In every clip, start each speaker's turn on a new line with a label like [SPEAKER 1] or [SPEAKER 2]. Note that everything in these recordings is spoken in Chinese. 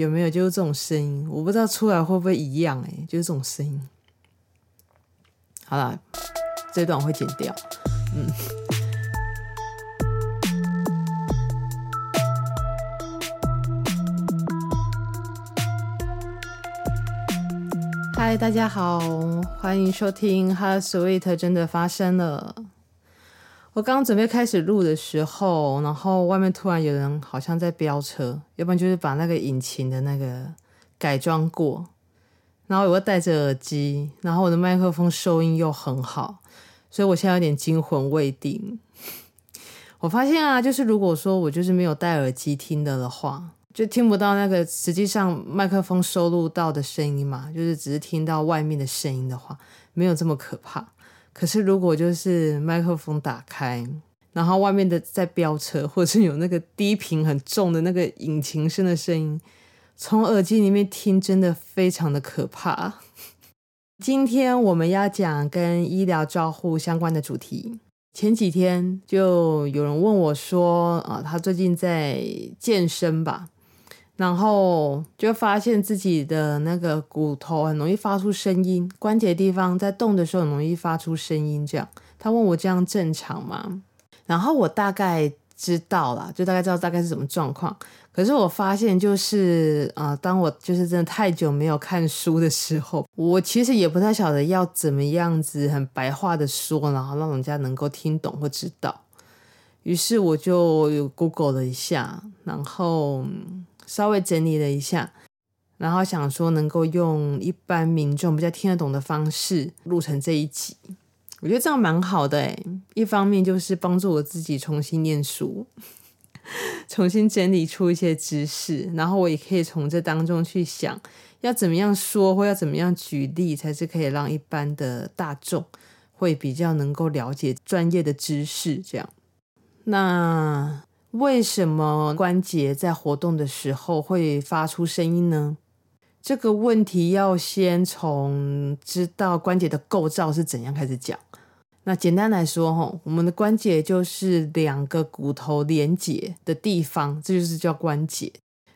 [SPEAKER 1] 有没有就是这种声音？我不知道出来会不会一样哎，就是这种声音。好了，这段我会剪掉。嗯。嗨，大家好，欢迎收听《Heart's Sweet》真的发生了。我刚准备开始录的时候，然后外面突然有人好像在飙车，要不然就是把那个引擎的那个改装过。然后我戴着耳机，然后我的麦克风收音又很好，所以我现在有点惊魂未定。我发现啊，就是如果说我就是没有戴耳机听的的话，就听不到那个实际上麦克风收录到的声音嘛，就是只是听到外面的声音的话，没有这么可怕。可是，如果就是麦克风打开，然后外面的在飙车，或者是有那个低频很重的那个引擎声的声音，从耳机里面听，真的非常的可怕。今天我们要讲跟医疗照护相关的主题。前几天就有人问我说：“啊，他最近在健身吧？”然后就发现自己的那个骨头很容易发出声音，关节地方在动的时候很容易发出声音。这样，他问我这样正常吗？然后我大概知道了，就大概知道大概是什么状况。可是我发现就是啊、呃，当我就是真的太久没有看书的时候，我其实也不太晓得要怎么样子很白话的说，然后让人家能够听懂或知道。于是我就 Google 了一下，然后。稍微整理了一下，然后想说能够用一般民众比较听得懂的方式录成这一集，我觉得这样蛮好的诶。一方面就是帮助我自己重新念书，重新整理出一些知识，然后我也可以从这当中去想要怎么样说或要怎么样举例，才是可以让一般的大众会比较能够了解专业的知识。这样，那。为什么关节在活动的时候会发出声音呢？这个问题要先从知道关节的构造是怎样开始讲。那简单来说，吼，我们的关节就是两个骨头连接的地方，这就是叫关节。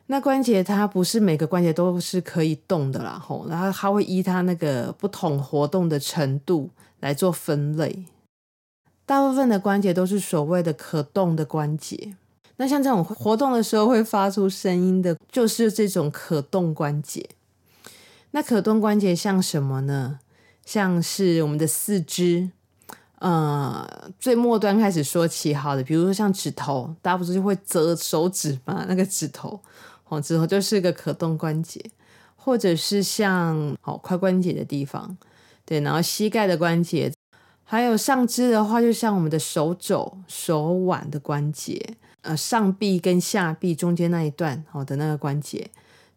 [SPEAKER 1] 那关节它不是每个关节都是可以动的啦，吼，然后它会依它那个不同活动的程度来做分类。大部分的关节都是所谓的可动的关节。那像这种活动的时候会发出声音的，就是这种可动关节。那可动关节像什么呢？像是我们的四肢，呃，最末端开始说起好的，比如说像指头，大家不是就会折手指吗？那个指头，哦，指头就是一个可动关节，或者是像哦髋关节的地方，对，然后膝盖的关节，还有上肢的话，就像我们的手肘、手腕的关节。呃，上臂跟下臂中间那一段好的那个关节，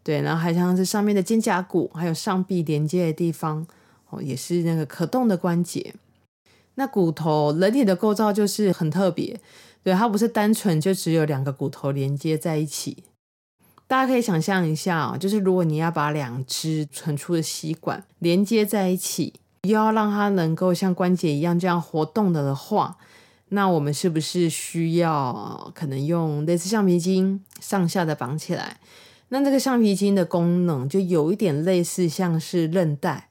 [SPEAKER 1] 对，然后还像是上面的肩胛骨，还有上臂连接的地方，哦，也是那个可动的关节。那骨头，人体的构造就是很特别，对，它不是单纯就只有两个骨头连接在一起。大家可以想象一下啊，就是如果你要把两只存出的吸管连接在一起，又要让它能够像关节一样这样活动的的话。那我们是不是需要可能用类似橡皮筋上下的绑起来？那这个橡皮筋的功能就有一点类似像是韧带。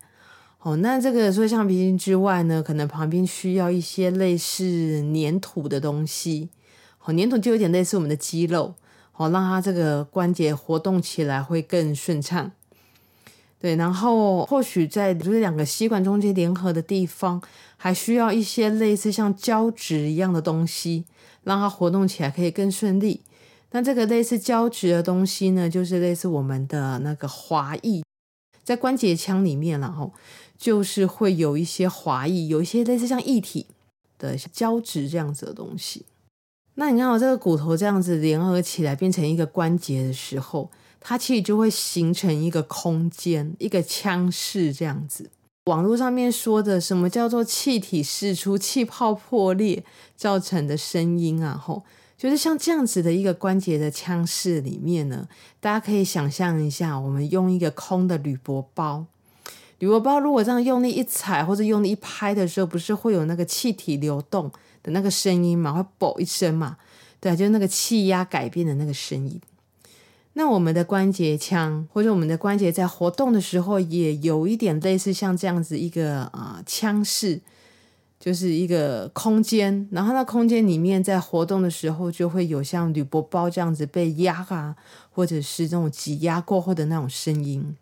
[SPEAKER 1] 哦，那这个除了橡皮筋之外呢，可能旁边需要一些类似粘土的东西。哦，粘土就有点类似我们的肌肉，哦，让它这个关节活动起来会更顺畅。对，然后或许在就是两个吸管中间联合的地方，还需要一些类似像胶质一样的东西，让它活动起来可以更顺利。那这个类似胶质的东西呢，就是类似我们的那个滑液，在关节腔里面，然后就是会有一些滑液，有一些类似像液体的胶质这样子的东西。那你看我这个骨头这样子联合起来变成一个关节的时候。它其实就会形成一个空间，一个腔室这样子。网络上面说的什么叫做气体释出、气泡破裂造成的声音啊？吼，就是像这样子的一个关节的腔室里面呢，大家可以想象一下，我们用一个空的铝箔包，铝箔包如果这样用力一踩或者用力一拍的时候，不是会有那个气体流动的那个声音嘛？会啵一声嘛？对，就是那个气压改变的那个声音。那我们的关节腔或者我们的关节在活动的时候，也有一点类似像这样子一个啊腔室，就是一个空间。然后那空间里面在活动的时候，就会有像铝箔包这样子被压啊，或者是这种挤压过后的那种声音。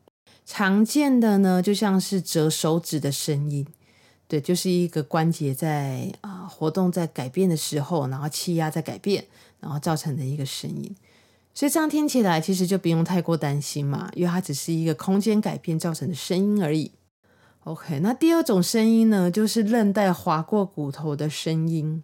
[SPEAKER 1] 常见的呢，就像是折手指的声音，对，就是一个关节在啊、活动在改变的时候，然后气压在改变，然后造成的一个声音。所以这样听起来其实就不用太过担心嘛，因为它只是一个空间改变造成的声音而已。OK，那第二种声音呢，就是韧带划过骨头的声音。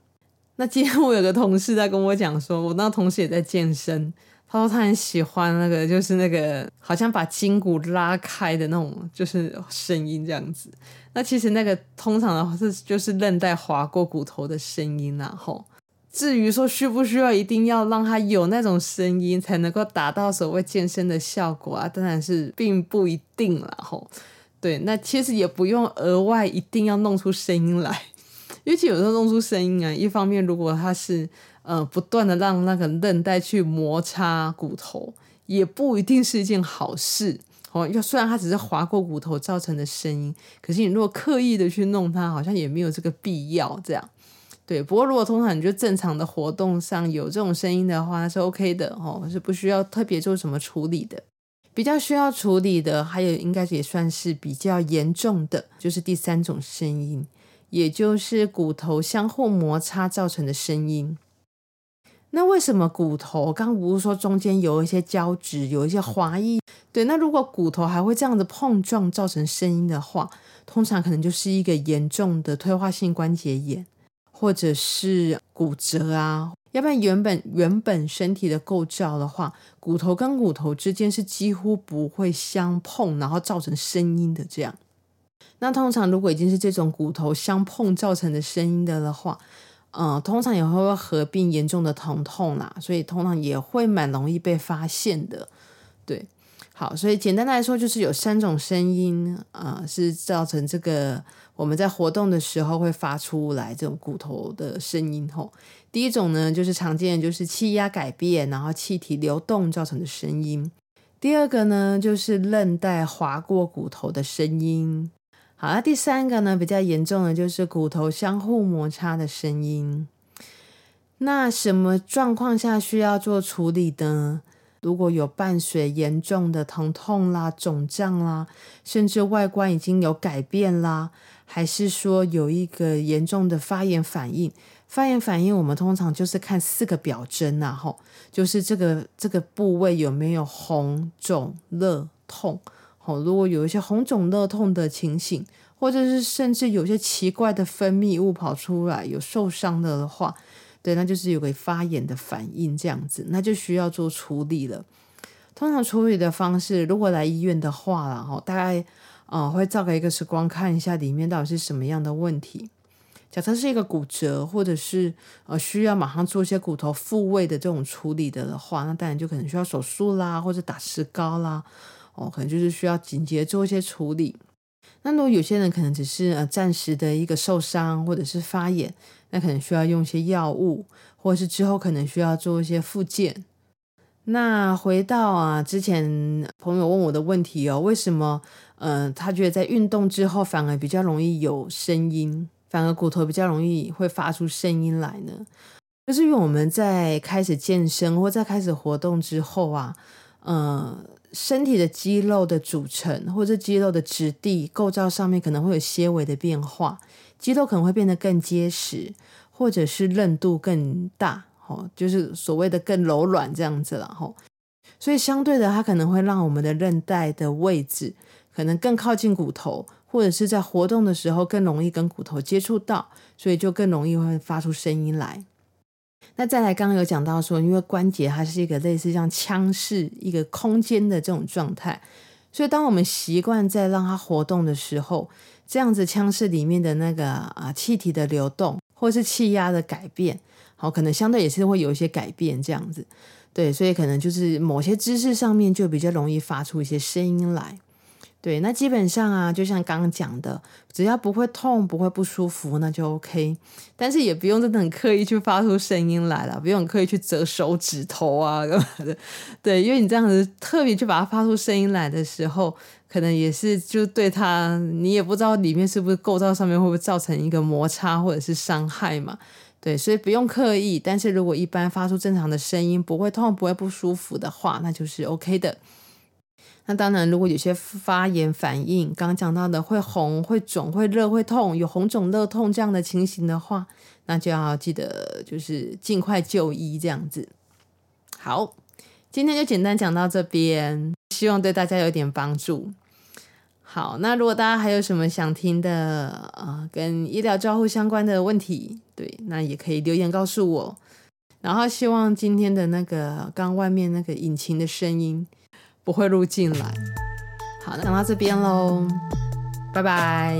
[SPEAKER 1] 那今天我有个同事在跟我讲说，我那同事也在健身。他说他很喜欢那个，就是那个好像把筋骨拉开的那种，就是声音这样子。那其实那个通常的话是就是韧带划过骨头的声音然后至于说需不需要一定要让它有那种声音才能够达到所谓健身的效果啊，当然是并不一定了吼。对，那其实也不用额外一定要弄出声音来，尤其有时候弄出声音啊，一方面如果它是。呃，不断的让那个韧带去摩擦骨头，也不一定是一件好事哦。要虽然它只是划过骨头造成的声音，可是你如果刻意的去弄它，好像也没有这个必要。这样，对。不过如果通常你就正常的活动上有这种声音的话，是 OK 的哦，是不需要特别做什么处理的。比较需要处理的，还有应该也算是比较严重的，就是第三种声音，也就是骨头相互摩擦造成的声音。那为什么骨头刚不是说中间有一些胶质，有一些滑液？对，那如果骨头还会这样子碰撞造成声音的话，通常可能就是一个严重的退化性关节炎，或者是骨折啊。要不然原本原本身体的构造的话，骨头跟骨头之间是几乎不会相碰，然后造成声音的这样。那通常如果已经是这种骨头相碰造成的声音的的话，嗯，通常也会合并严重的疼痛啦，所以通常也会蛮容易被发现的。对，好，所以简单来说，就是有三种声音，啊、是造成这个我们在活动的时候会发出来这种骨头的声音。吼，第一种呢，就是常见的就是气压改变，然后气体流动造成的声音。第二个呢，就是韧带划过骨头的声音。好，那第三个呢，比较严重的就是骨头相互摩擦的声音。那什么状况下需要做处理的？如果有伴随严重的疼痛啦、肿胀啦，甚至外观已经有改变啦，还是说有一个严重的发炎反应？发炎反应我们通常就是看四个表征呐，吼，就是这个这个部位有没有红、肿、热、痛。好，如果有一些红肿热痛的情形，或者是甚至有些奇怪的分泌物跑出来，有受伤的话，对，那就是有个发炎的反应这样子，那就需要做处理了。通常处理的方式，如果来医院的话啦，哈，大概啊、呃、会照个 X 光看一下里面到底是什么样的问题。假设是一个骨折，或者是呃需要马上做一些骨头复位的这种处理的的话，那当然就可能需要手术啦，或者打石膏啦。哦，可能就是需要紧急做一些处理。那如果有些人可能只是呃暂时的一个受伤或者是发炎，那可能需要用一些药物，或者是之后可能需要做一些复健。那回到啊之前朋友问我的问题哦，为什么呃他觉得在运动之后反而比较容易有声音，反而骨头比较容易会发出声音来呢？就是因为我们在开始健身或在开始活动之后啊，呃。身体的肌肉的组成，或者肌肉的质地构造上面可能会有些微的变化，肌肉可能会变得更结实，或者是韧度更大，哦，就是所谓的更柔软这样子了，吼。所以相对的，它可能会让我们的韧带的位置可能更靠近骨头，或者是在活动的时候更容易跟骨头接触到，所以就更容易会发出声音来。那再来，刚刚有讲到说，因为关节它是一个类似像腔室一个空间的这种状态，所以当我们习惯在让它活动的时候，这样子腔室里面的那个啊气体的流动或是气压的改变，好，可能相对也是会有一些改变这样子，对，所以可能就是某些姿势上面就比较容易发出一些声音来。对，那基本上啊，就像刚刚讲的，只要不会痛、不会不舒服，那就 OK。但是也不用真的很刻意去发出声音来了，不用刻意去折手指头啊干嘛的。对，因为你这样子特别去把它发出声音来的时候，可能也是就对它，你也不知道里面是不是构造上面会不会造成一个摩擦或者是伤害嘛。对，所以不用刻意。但是如果一般发出正常的声音，不会痛、不会不舒服的话，那就是 OK 的。那当然，如果有些发炎反应，刚刚讲到的会红、会肿、会热、会痛，有红肿热痛这样的情形的话，那就要记得就是尽快就医这样子。好，今天就简单讲到这边，希望对大家有点帮助。好，那如果大家还有什么想听的、呃，跟医疗照护相关的问题，对，那也可以留言告诉我。然后希望今天的那个刚外面那个引擎的声音。不会录进来。好，讲到这边喽，拜拜。